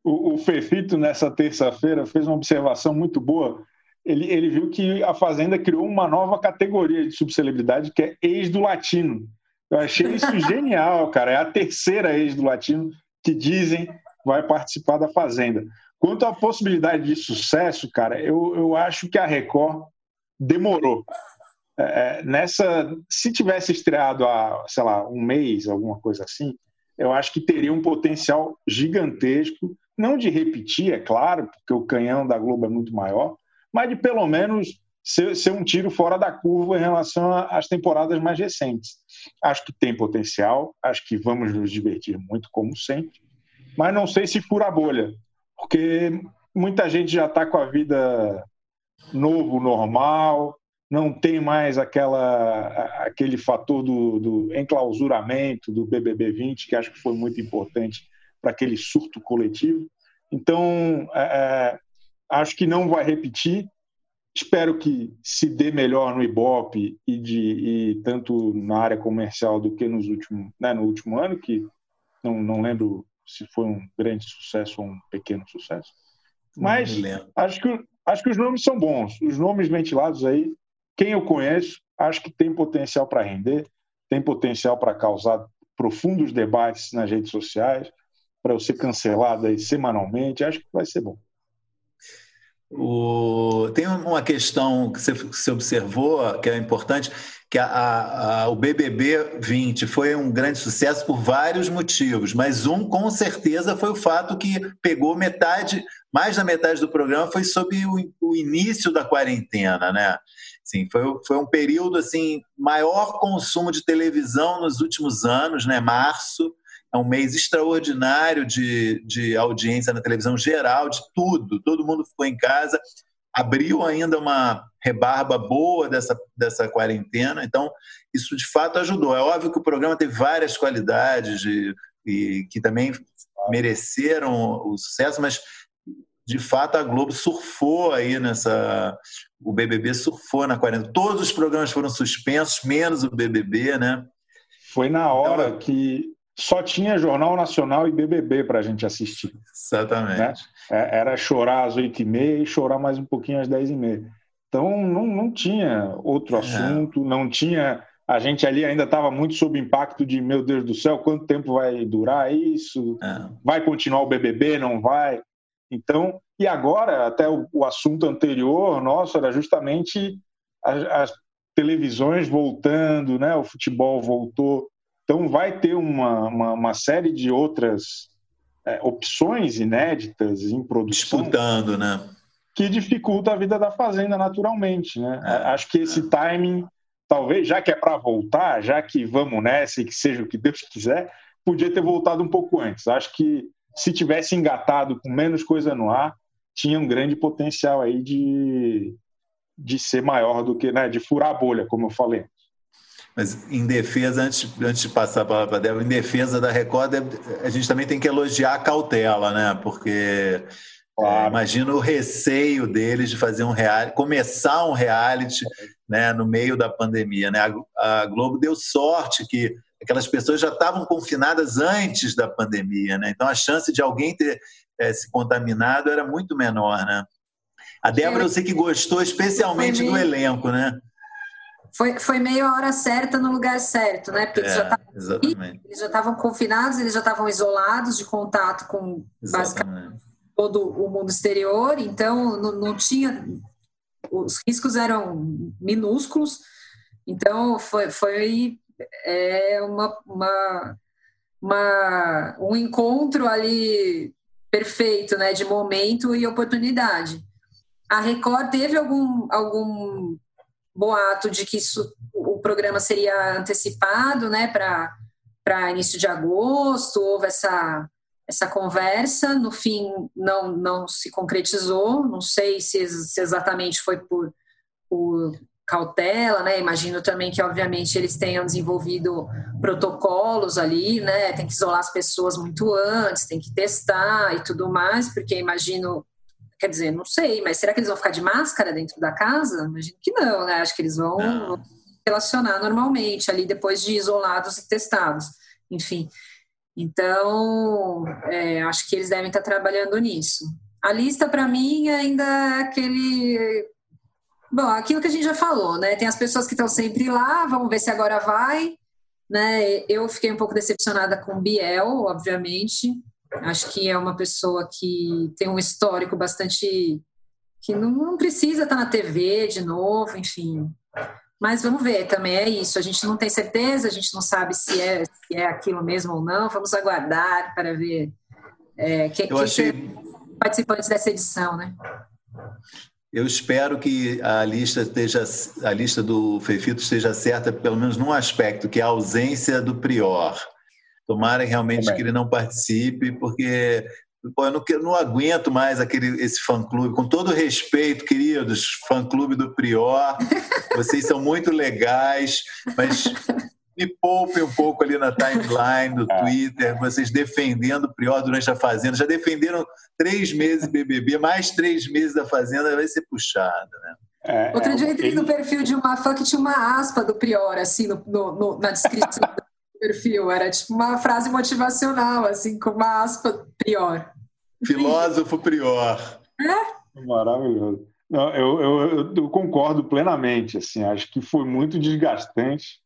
O, o Fefito, nessa terça-feira, fez uma observação muito boa. Ele, ele viu que a Fazenda criou uma nova categoria de subcelebridade, que é ex do latino. Eu achei isso genial, cara. É a terceira ex do latino que dizem vai participar da Fazenda. Quanto à possibilidade de sucesso, cara, eu, eu acho que a Record demorou. É, nessa, se tivesse estreado há, sei lá, um mês, alguma coisa assim, eu acho que teria um potencial gigantesco, não de repetir, é claro, porque o canhão da Globo é muito maior, mas de pelo menos ser, ser um tiro fora da curva em relação às temporadas mais recentes. Acho que tem potencial, acho que vamos nos divertir muito, como sempre, mas não sei se fura a bolha, porque muita gente já está com a vida novo, normal, não tem mais aquela, aquele fator do, do enclausuramento do BBB 20, que acho que foi muito importante para aquele surto coletivo. Então, é, é, acho que não vai repetir. Espero que se dê melhor no Ibope e, de, e tanto na área comercial do que nos últimos, né, no último ano, que não, não lembro se foi um grande sucesso ou um pequeno sucesso. Mas acho que, acho que os nomes são bons. Os nomes ventilados aí, quem eu conheço, acho que tem potencial para render, tem potencial para causar profundos debates nas redes sociais, para eu ser cancelado aí semanalmente. Acho que vai ser bom. O... Tem uma questão que você, observou que é importante, que a, a, a, o BBB 20 foi um grande sucesso por vários motivos, mas um com certeza foi o fato que pegou metade, mais da metade do programa foi sobre o, o início da quarentena, né? Sim, foi, foi um período assim maior consumo de televisão nos últimos anos, né? Março é um mês extraordinário de, de audiência na televisão geral, de tudo. Todo mundo ficou em casa, abriu ainda uma rebarba boa dessa, dessa quarentena, então isso de fato ajudou. É óbvio que o programa teve várias qualidades de, e que também mereceram o sucesso, mas de fato a Globo surfou aí nessa. O BBB surfou na quarentena. Todos os programas foram suspensos, menos o BBB, né? Foi na hora então, que só tinha Jornal Nacional e BBB para a gente assistir. Exatamente. Né? Era chorar às oito e meia e chorar mais um pouquinho às dez e meia. Então não, não tinha outro é. assunto, é. não tinha. A gente ali ainda estava muito sob impacto de meu Deus do céu, quanto tempo vai durar isso? É. Vai continuar o BBB? Não vai? Então, e agora, até o, o assunto anterior nosso era justamente as, as televisões voltando, né? o futebol voltou. Então, vai ter uma, uma, uma série de outras é, opções inéditas em produção. Disputando, né? Que dificulta a vida da Fazenda naturalmente, né? É, Acho que esse é. timing, talvez, já que é para voltar, já que vamos nessa e que seja o que Deus quiser, podia ter voltado um pouco antes. Acho que se tivesse engatado com menos coisa no ar, tinha um grande potencial aí de, de ser maior do que, né, de furar a bolha, como eu falei. Mas em defesa, antes, antes de passar a palavra para Débora, em defesa da Record, a gente também tem que elogiar a cautela, né? Porque claro. é, imagina o receio deles de fazer um reality, começar um reality né, no meio da pandemia. Né? A, a Globo deu sorte que aquelas pessoas já estavam confinadas antes da pandemia, né? Então a chance de alguém ter é, se contaminado era muito menor, né? A Débora, eu sei que gostou especialmente do elenco, né? Foi, foi meio a hora certa no lugar certo, né? Porque é, eles já estavam confinados, eles já estavam isolados de contato com basicamente todo o mundo exterior, então não, não tinha. Os riscos eram minúsculos, então foi, foi é uma, uma, uma, um encontro ali perfeito, né? De momento e oportunidade. A Record teve algum, algum boato de que isso, o programa seria antecipado né, para início de agosto, houve essa, essa conversa, no fim não, não se concretizou, não sei se, se exatamente foi por, por cautela, né? Imagino também que, obviamente, eles tenham desenvolvido protocolos ali, né? Tem que isolar as pessoas muito antes, tem que testar e tudo mais, porque imagino Quer dizer, não sei, mas será que eles vão ficar de máscara dentro da casa? Imagino que não, né? Acho que eles vão não. relacionar normalmente ali depois de isolados e testados. Enfim. Então, é, acho que eles devem estar trabalhando nisso. A lista, para mim, ainda é aquele. Bom, aquilo que a gente já falou, né? Tem as pessoas que estão sempre lá, vamos ver se agora vai. Né? Eu fiquei um pouco decepcionada com o Biel, obviamente. Acho que é uma pessoa que tem um histórico bastante. que não, precisa estar na TV de novo, enfim. Mas vamos ver, também é isso. A gente não tem certeza, a gente não sabe se é, se é aquilo mesmo ou não. Vamos aguardar para ver é, quem, Eu achei... participantes dessa edição, né? Eu espero que a lista esteja, a lista do Fefito esteja certa, pelo menos num aspecto, que é a ausência do Prior. Tomara realmente que ele não participe, porque pô, eu não, eu não aguento mais aquele, esse fã-clube. Com todo respeito, queridos, fã-clube do Prior, vocês são muito legais, mas me poupem um pouco ali na timeline do é. Twitter, vocês defendendo o Prior durante a Fazenda. Já defenderam três meses BBB, mais três meses da Fazenda, vai ser puxada, né? É, Outro dia eu entrei no perfil de uma fã que tinha uma aspa do Prior, assim, no, no, na descrição do perfil. Era tipo uma frase motivacional, assim, com uma aspa Prior. Filósofo Prior. É? Maravilhoso. Não, eu, eu, eu, concordo plenamente. Assim, acho que foi muito desgastante.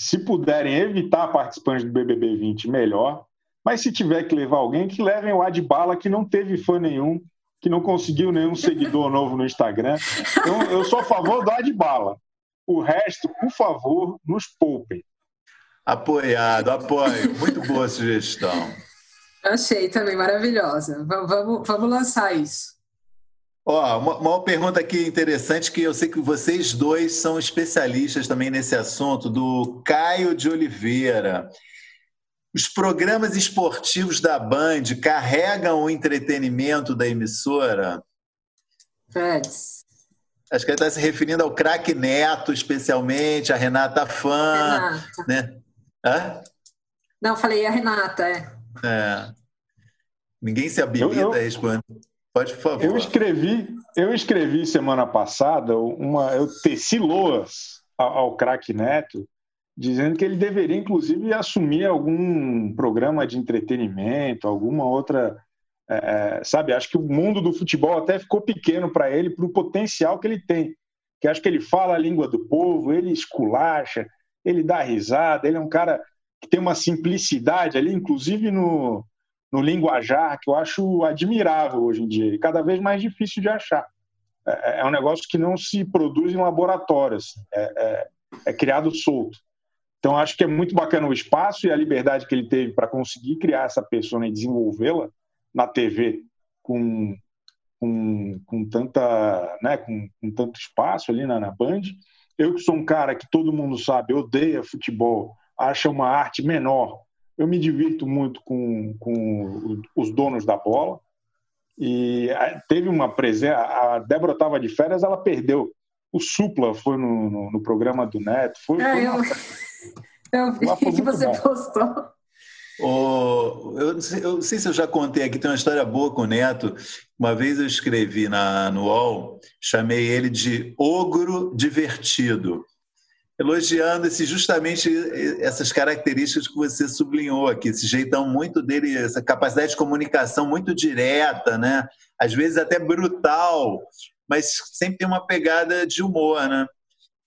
Se puderem evitar participantes do BBB 20, melhor. Mas se tiver que levar alguém, que levem o Adbala, que não teve fã nenhum, que não conseguiu nenhum seguidor novo no Instagram. Então, eu sou a favor do Adbala. O resto, por favor, nos poupem. Apoiado, apoio. Muito boa sugestão. Achei também maravilhosa. Vamos, vamos lançar isso. Ó, uma, uma, pergunta aqui interessante que eu sei que vocês dois são especialistas também nesse assunto, do Caio de Oliveira. Os programas esportivos da Band carregam o entretenimento da emissora? Freds. Acho que ele está se referindo ao craque Neto, especialmente, a Renata Fã. Renata. Né? Hã? Não, falei a Renata, é. É. Ninguém se habilita eu, eu, a responder. Pode, por favor. Eu escrevi, eu escrevi semana passada uma, eu teci loas ao, ao craque Neto, dizendo que ele deveria, inclusive, assumir algum programa de entretenimento, alguma outra. É, é sabe, acho que o mundo do futebol até ficou pequeno para ele, para o potencial que ele tem. Que acho que ele fala a língua do povo, ele esculacha, ele dá risada, ele é um cara que tem uma simplicidade ali, inclusive no, no linguajar, que eu acho admirável hoje em dia e cada vez mais difícil de achar. É, é um negócio que não se produz em laboratórios, assim, é, é, é criado solto. Então, acho que é muito bacana o espaço e a liberdade que ele teve para conseguir criar essa pessoa e desenvolvê-la na TV com, com, com, tanta, né, com, com tanto espaço ali na, na Band. Eu que sou um cara que todo mundo sabe, odeia futebol, acha uma arte menor. Eu me divirto muito com, com os donos da bola. E teve uma presença. A Débora estava de férias, ela perdeu. O Supla foi no, no, no programa do Neto. Foi, é, foi eu, eu vi que você bom. postou. Oh, eu, não sei, eu, não sei, se eu já contei aqui, tem uma história boa com o Neto. Uma vez eu escrevi na, no UOL, chamei ele de ogro divertido elogiando esse, justamente essas características que você sublinhou aqui, esse jeitão muito dele, essa capacidade de comunicação muito direta, né? às vezes até brutal, mas sempre tem uma pegada de humor. Né?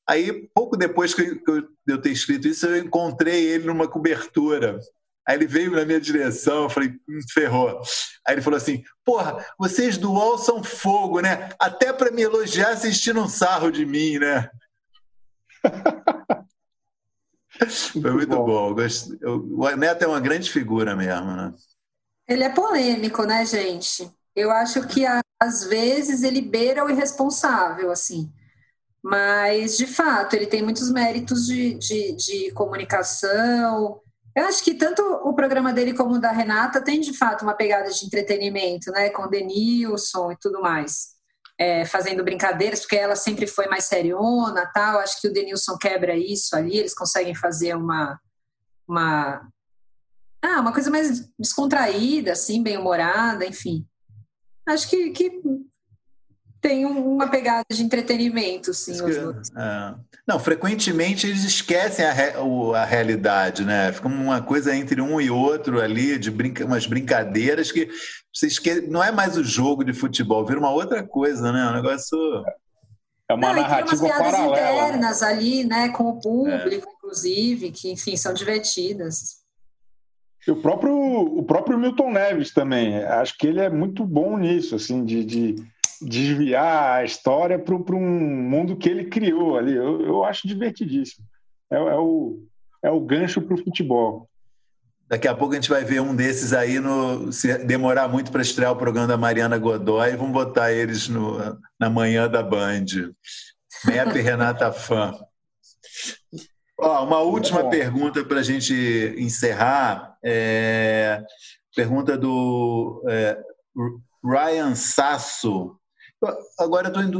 Aí, pouco depois que eu ter escrito isso, eu encontrei ele numa cobertura. Aí ele veio na minha direção, eu falei, hum, ferrou. Aí ele falou assim: Porra, vocês do UOL são fogo, né? Até para me elogiar, vocês tiram um sarro de mim, né? Foi muito bom. bom. O Neto é uma grande figura mesmo, né? Ele é polêmico, né, gente? Eu acho que às vezes ele beira o irresponsável, assim. Mas, de fato, ele tem muitos méritos de, de, de comunicação. Eu acho que tanto o programa dele como o da Renata tem, de fato, uma pegada de entretenimento, né? Com o Denilson e tudo mais é, fazendo brincadeiras, porque ela sempre foi mais seriona, tal. Acho que o Denilson quebra isso ali, eles conseguem fazer uma uma ah, uma coisa mais descontraída, assim, bem humorada, enfim. Acho que, que tem uma pegada de entretenimento, sim. É. Não, frequentemente eles esquecem a, re, a realidade, né? Fica uma coisa entre um e outro ali, de brinca, umas brincadeiras que você esquece, não é mais o jogo de futebol, vira uma outra coisa, né? Um negócio. É uma não, narrativa tem umas piadas paralela. Né? internas ali, né? Com o público, é. inclusive, que, enfim, são divertidas. E o próprio, o próprio Milton Neves também, acho que ele é muito bom nisso, assim, de, de desviar a história para um mundo que ele criou ali. Eu, eu acho divertidíssimo. É, é, o, é o gancho para o futebol. Daqui a pouco a gente vai ver um desses aí no se demorar muito para estrear o programa da Mariana Godoy, vamos botar eles no, na manhã da Band. Mep e Renata Fã. Ó, uma última pergunta para a gente encerrar. É, pergunta do é, Ryan Sasso. Agora estou em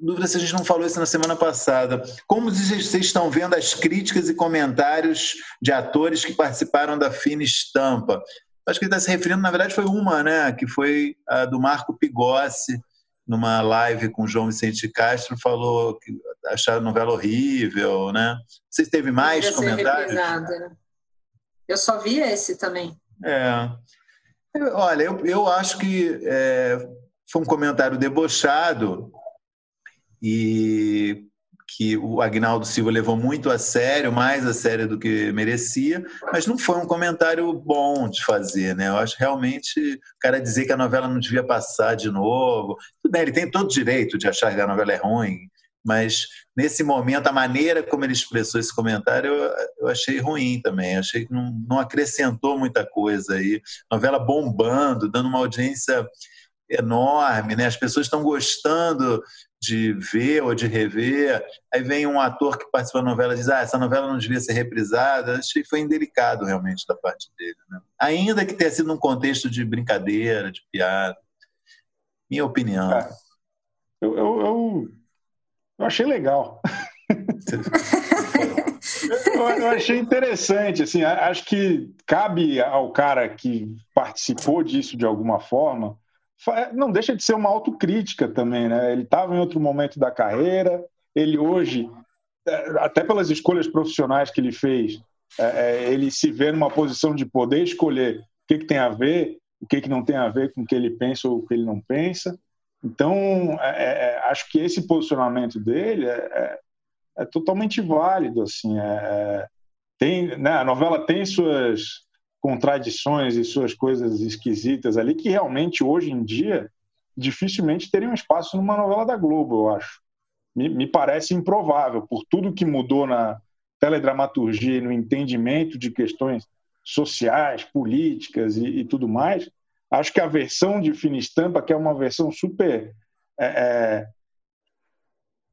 dúvida se a gente não falou isso na semana passada. Como vocês estão vendo as críticas e comentários de atores que participaram da Fina Estampa? Acho que ele está se referindo, na verdade, foi uma, né? Que foi a do Marco Pigossi, numa live com o João Vicente Castro, falou que acharam a novela horrível, né? Você teve mais comentários? Né? Eu só vi esse também. É. Olha, eu, eu acho que é, foi um comentário debochado e que o Agnaldo Silva levou muito a sério, mais a sério do que merecia, mas não foi um comentário bom de fazer, né? Eu acho realmente o cara dizer que a novela não devia passar de novo. Tudo bem, ele tem todo o direito de achar que a novela é ruim, mas nesse momento a maneira como ele expressou esse comentário eu, eu achei ruim também. Achei que não, não acrescentou muita coisa aí. Novela bombando, dando uma audiência enorme, né? As pessoas estão gostando de ver ou de rever. Aí vem um ator que participa da novela e diz: Ah, essa novela não devia ser reprisada. Achei que foi indelicado realmente da parte dele. Né? Ainda que tenha sido num contexto de brincadeira, de piada. Minha opinião. É, eu, eu, eu, eu, achei legal. eu, eu achei interessante. Assim, acho que cabe ao cara que participou disso de alguma forma não deixa de ser uma autocrítica também, né? Ele estava em outro momento da carreira, ele hoje, é, até pelas escolhas profissionais que ele fez, é, é, ele se vê numa posição de poder escolher o que, que tem a ver, o que, que não tem a ver com o que ele pensa ou o que ele não pensa. Então, é, é, acho que esse posicionamento dele é, é totalmente válido. Assim, tem, né, a novela tem suas contradições e suas coisas esquisitas ali que realmente hoje em dia dificilmente teriam espaço numa novela da Globo, eu acho. Me, me parece improvável, por tudo que mudou na teledramaturgia e no entendimento de questões sociais, políticas e, e tudo mais. Acho que a versão de Fina Estampa, que é uma versão super, é, é,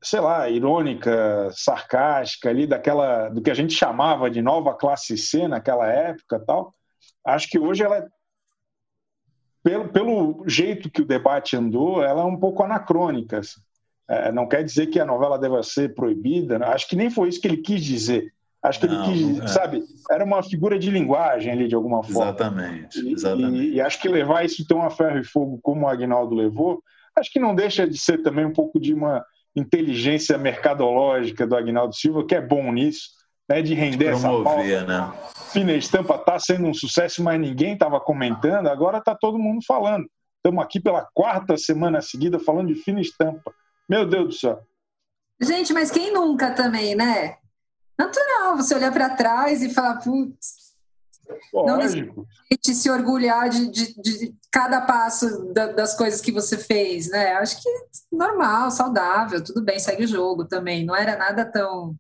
sei lá, irônica, sarcástica ali daquela do que a gente chamava de nova classe C naquela época, tal, acho que hoje ela, pelo, pelo jeito que o debate andou, ela é um pouco anacrônica. Assim. É, não quer dizer que a novela deva ser proibida, né? acho que nem foi isso que ele quis dizer. Acho que não, ele quis, é. sabe, era uma figura de linguagem ali, de alguma forma. Exatamente, exatamente. E, e, acho que levar isso tão a ferro e fogo como o Agnaldo levou, acho que não deixa de ser também um pouco de uma inteligência mercadológica do Agnaldo Silva, que é bom nisso, né, de render de promover, essa pauta. Né? Fina Estampa está sendo um sucesso, mas ninguém estava comentando, agora está todo mundo falando. Estamos aqui pela quarta semana seguida falando de Fina Estampa. Meu Deus do céu. Gente, mas quem nunca também, né? Natural você olhar para trás e falar, putz, não necessariamente se orgulhar de, de, de cada passo da, das coisas que você fez, né? Acho que normal, saudável, tudo bem, segue o jogo também. Não era nada tão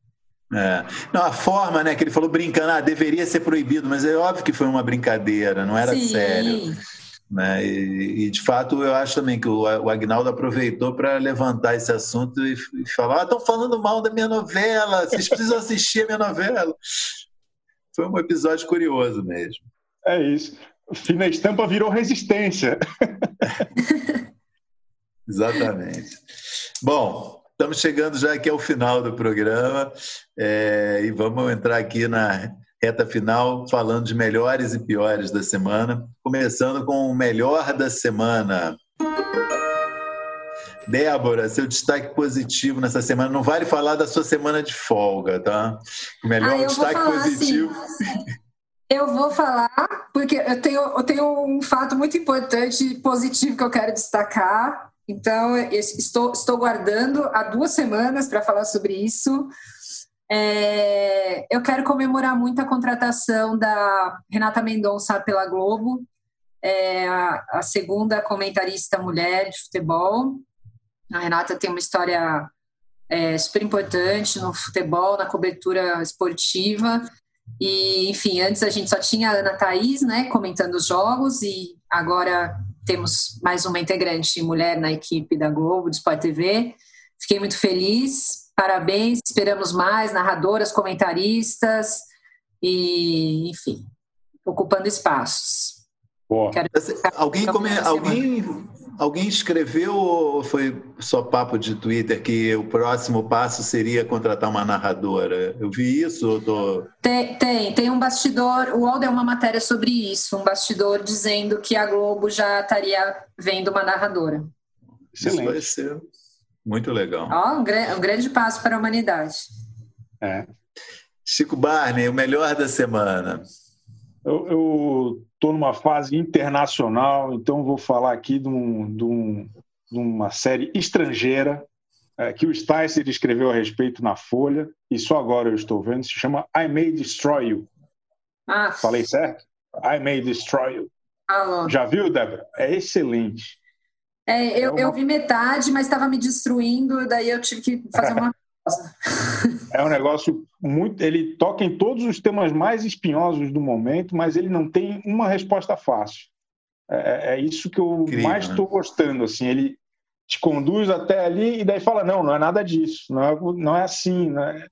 é. Não, a forma, né, que ele falou brincando, ah, deveria ser proibido, mas é óbvio que foi uma brincadeira, não era Sim. sério. Né? E, e, de fato eu acho também que o, o Agnaldo aproveitou para levantar esse assunto e, e falar: estão ah, falando mal da minha novela, vocês precisam assistir a minha novela. Foi um episódio curioso mesmo. É isso. Fina estampa virou resistência. Exatamente. Bom, Estamos chegando já aqui ao final do programa é, e vamos entrar aqui na reta final falando de melhores e piores da semana, começando com o melhor da semana. Débora, seu destaque positivo nessa semana. Não vale falar da sua semana de folga, tá? O melhor ah, destaque positivo. Assim. Eu vou falar, porque eu tenho, eu tenho um fato muito importante positivo que eu quero destacar. Então, estou, estou guardando há duas semanas para falar sobre isso. É, eu quero comemorar muito a contratação da Renata Mendonça pela Globo, é a, a, segunda comentarista mulher de futebol. A Renata tem uma história é, super importante no futebol, na cobertura esportiva. E, enfim, antes a gente só tinha a Ana Thaís, né, comentando os jogos, e agora temos mais uma integrante mulher na equipe da Globo, do Sport TV. Fiquei muito feliz, parabéns, esperamos mais narradoras, comentaristas e, enfim, ocupando espaços. Quero... Alguém, come... alguém Alguém escreveu ou foi só papo de Twitter que o próximo passo seria contratar uma narradora? Eu vi isso? Tô... Tem, tem, tem um bastidor. O UOL deu uma matéria sobre isso, um bastidor dizendo que a Globo já estaria vendo uma narradora. Excelente. Isso vai ser muito legal. Ó, um, um grande passo para a humanidade. É. Chico Barney, o melhor da semana. Eu estou numa fase internacional, então vou falar aqui de, um, de, um, de uma série estrangeira é, que o Sticer escreveu a respeito na Folha, e só agora eu estou vendo, se chama I May Destroy You. Ah. Falei certo? I May Destroy You. Alô. Já viu, Débora? É excelente. É, eu, é uma... eu vi metade, mas estava me destruindo, daí eu tive que fazer uma é um negócio muito. Ele toca em todos os temas mais espinhosos do momento, mas ele não tem uma resposta fácil. É, é, é isso que eu Incrível, mais estou né? gostando. Assim, ele te conduz até ali e daí fala: não, não é nada disso, não é, não é assim. Né?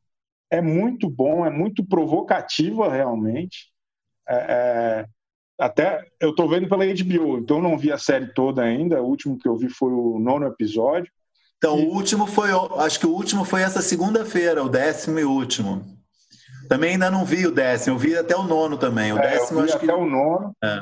É muito bom, é muito provocativa realmente. É, é, até eu estou vendo pela HBO, então não vi a série toda ainda. O último que eu vi foi o nono episódio. Então, o último foi, acho que o último foi essa segunda-feira, o décimo e último. Também ainda não vi o décimo, eu vi até o nono também. O é, décimo eu vi acho até que... o nono. É.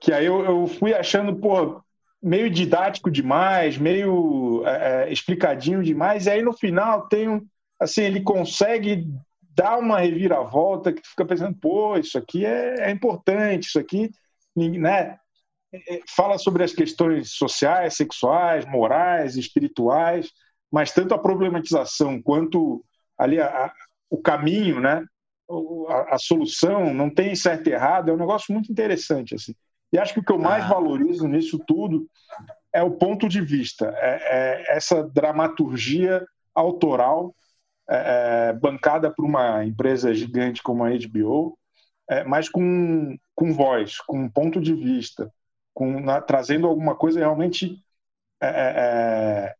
Que aí eu, eu, fui achando, pô, meio didático demais, meio é, é, explicadinho demais. E aí no final tem um, assim, ele consegue dar uma reviravolta que tu fica pensando, pô, isso aqui é, é importante, isso aqui, né? Fala sobre as questões sociais, sexuais, morais, espirituais, mas tanto a problematização quanto ali a, a, o caminho, né? A, a, solução não tem certo e errado, é um negócio muito interessante assim. E acho que o que eu mais ah. valorizo nisso tudo é o ponto de vista, é, é essa dramaturgia autoral é, é bancada por uma empresa gigante como a HBO, é, mas com, com voz, com ponto de vista, com, na, trazendo alguma coisa realmente. É, é, é,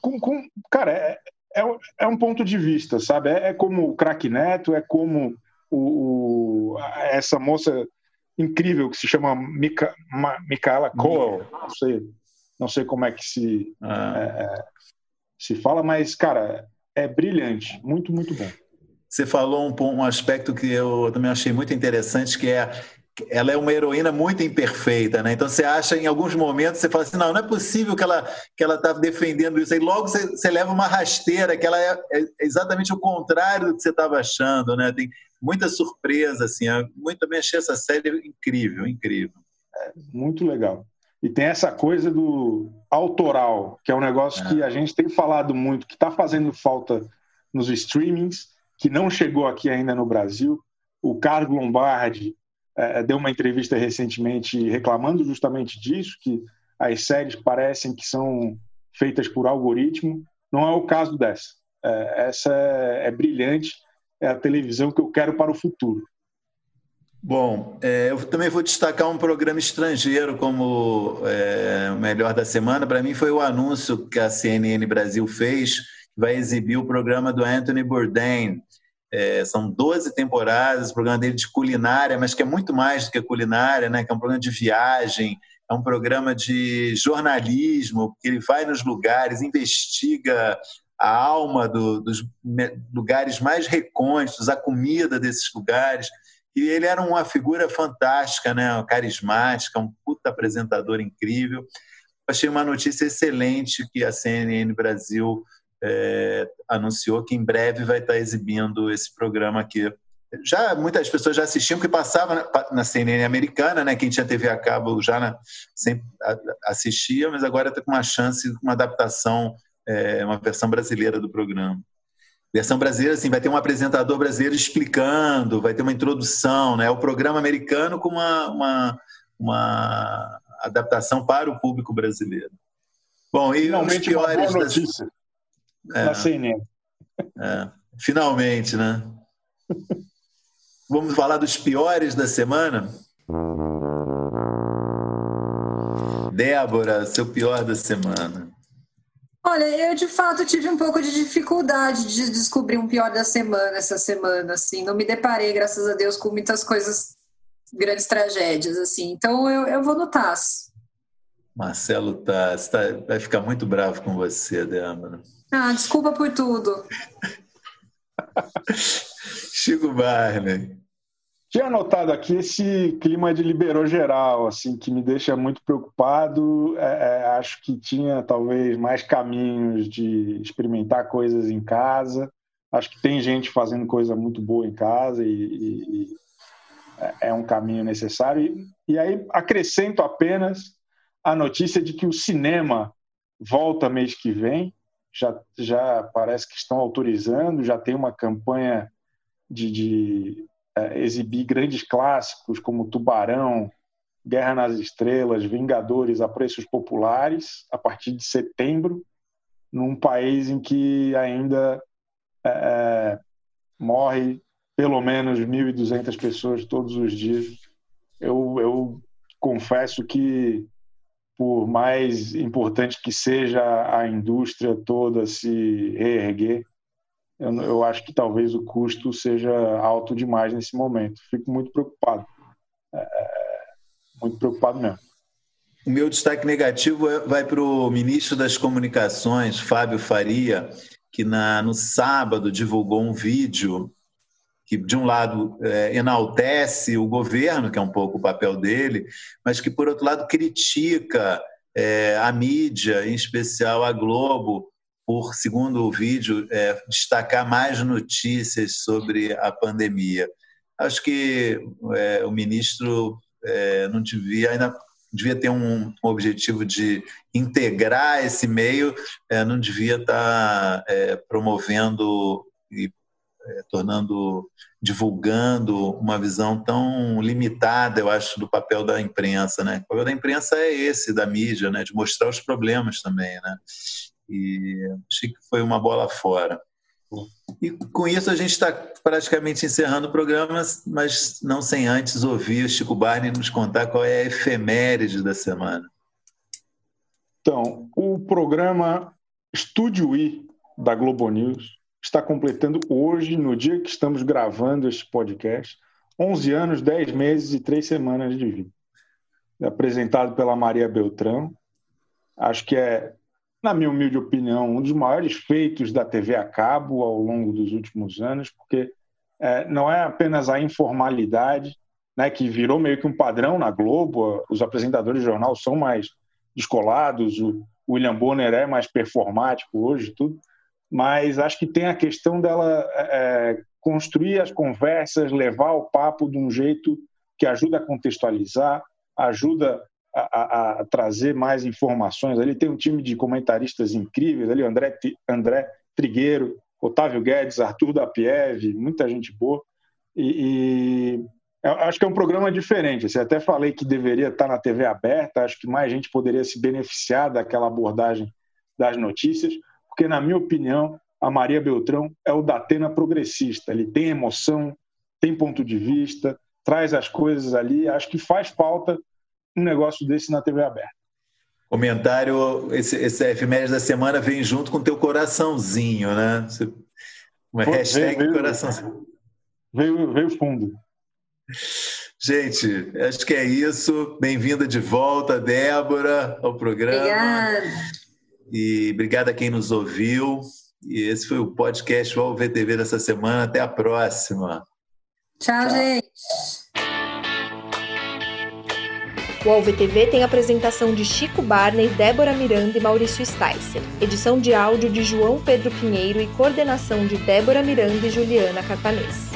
com, com, cara, é, é, é, um ponto de vista, sabe? É, é como o craque Neto, é como o, o, essa moça incrível que se chama Mica, Ma, Micaela Cole, não sei, não sei como é que se, ah. se fala, mas, cara, é brilhante, muito, muito bom. Você falou um, um aspecto que eu também achei muito interessante, que é ela é uma heroína muito imperfeita, né? Então você acha em alguns momentos você fala assim, não, não é possível que ela que ela está defendendo isso. Aí logo você, você, leva uma rasteira que ela é, é exatamente o contrário do que você estava achando, né? Tem muita surpresa assim. Eu muito também achei essa série incrível, incrível. É, muito legal. E tem essa coisa do autoral, que é um negócio é. que a gente tem falado muito, que está fazendo falta nos streamings, que não chegou aqui ainda no Brasil. O Carlos Lombardi é, deu uma entrevista recentemente reclamando justamente disso, que as séries parecem que são feitas por algoritmo. Não é o caso dessa. É, essa é, é, brilhante, é a televisão que eu quero para o futuro. Bom, é, eu também vou destacar um programa estrangeiro como é, o melhor da semana. Para mim foi o anúncio que a CNN Brasil fez, que vai exibir o programa do Anthony Bourdain, é, são 12 temporadas, o programa dele de culinária, mas que é muito mais do que culinária, né? que é um programa de viagem, é um programa de jornalismo, porque ele vai nos lugares, investiga a alma do, dos lugares mais recônditos, a comida desses lugares. E ele era uma figura fantástica, né? carismática, um puta apresentador incrível. Achei uma notícia excelente que a CNN Brasil é, anunciou que em breve vai estar exibindo esse programa aqui. Já muitas pessoas já assistiam, que passava na, na CNN americana, né? Quem tinha TV a cabo já na, sempre assistia, mas agora está com uma chance, uma adaptação, é, uma versão brasileira do programa. Versão brasileira, assim, vai ter um apresentador brasileiro explicando, vai ter uma introdução, né? O programa americano com uma, uma, uma adaptação para o público brasileiro. Bom, e Finalmente os piores uma boa notícia. É. Na CNN. É. Finalmente, né? Vamos falar dos piores da semana? Débora, seu pior da semana. Olha, eu de fato tive um pouco de dificuldade de descobrir um pior da semana essa semana, assim. Não me deparei, graças a Deus, com muitas coisas, grandes tragédias, assim. Então eu, eu vou no TAS. Marcelo Tass, tá, vai ficar muito bravo com você, Débora. Ah, desculpa por tudo. Chico Barney. Tinha anotado aqui esse clima de liberou geral, assim, que me deixa muito preocupado. É, é, acho que tinha talvez mais caminhos de experimentar coisas em casa. Acho que tem gente fazendo coisa muito boa em casa e, e, e é, é um caminho necessário. E, e aí acrescento apenas a notícia de que o cinema volta mês que vem. Já, já parece que estão autorizando, já tem uma campanha de, de é, exibir grandes clássicos como Tubarão, Guerra nas Estrelas, Vingadores a preços populares a partir de setembro, num país em que ainda é, é morre pelo menos 1.200 pessoas todos os dias. Eu, eu confesso que, por mais importante que seja a indústria toda se reerguer, eu, eu acho que talvez o custo seja alto demais nesse momento. Fico muito preocupado. É, é muito preocupado mesmo. O meu destaque negativo é, vai para o ministro das Comunicações, Fábio Faria, que na, no sábado divulgou um vídeo que, de um lado, é, enaltece o governo, que é um pouco o papel dele, mas que, por outro lado, critica é, a mídia, em especial a Globo, por, segundo o vídeo, é, destacar mais notícias sobre a pandemia. Acho que é, o ministro é, não devia ainda devia ter um, objetivo de integrar esse meio, é, não devia estar é, promovendo e é, tornando, divulgando uma visão tão limitada, eu acho, do papel da imprensa, né? O papel da imprensa é esse, da mídia, né? De mostrar os problemas também, né? e achei que foi uma bola fora. E com isso a gente está praticamente encerrando o programa, mas não sem antes ouvir o Chico Barney nos contar qual é a efeméride da semana. Então, o programa Estúdio I da Globo News está completando hoje, no dia que estamos gravando este podcast, 11 anos, 10 meses e 3 semanas de vida. Apresentado pela Maria Beltrão. Acho que é na minha humilde opinião, um dos maiores feitos da TV a cabo ao longo dos últimos anos, porque é, não é apenas a informalidade, né, que virou meio que um padrão na Globo, os apresentadores de jornal são mais descolados, o William Bonner é mais performático hoje, tudo, mas acho que tem a questão dela é, é construir as conversas, levar o papo de um jeito que ajuda a contextualizar, ajuda a, a, trazer mais informações. Ali tem um time de comentaristas incríveis, ali André, André Trigueiro, Otávio Guedes, Arthur da Pieve, muita gente boa. E, e acho que é um programa diferente. Você até falei que deveria estar na TV aberta, acho que mais gente poderia se beneficiar daquela abordagem das notícias, porque, na minha opinião, a Maria Beltrão é o Datena progressista. Ele tem emoção, tem ponto de vista, traz as coisas ali. Acho que faz falta um negócio desse na TV aberta. Comentário, esse, esse efeméride da semana vem junto com teu coraçãozinho, né? Uma Pô, hashtag veio, coraçãozinho. Veio, veio fundo. Gente, acho que é isso. Bem-vinda de volta, Débora, ao programa. Obrigada. E obrigada a quem nos ouviu. E esse foi o podcast UOL VTV dessa semana. Até a próxima. Tchau, Tchau. gente. O AlvTV tem apresentação de Chico Barney, Débora Miranda e Maurício Sticer. Edição de áudio de João Pedro Pinheiro e coordenação de Débora Miranda e Juliana Catanês.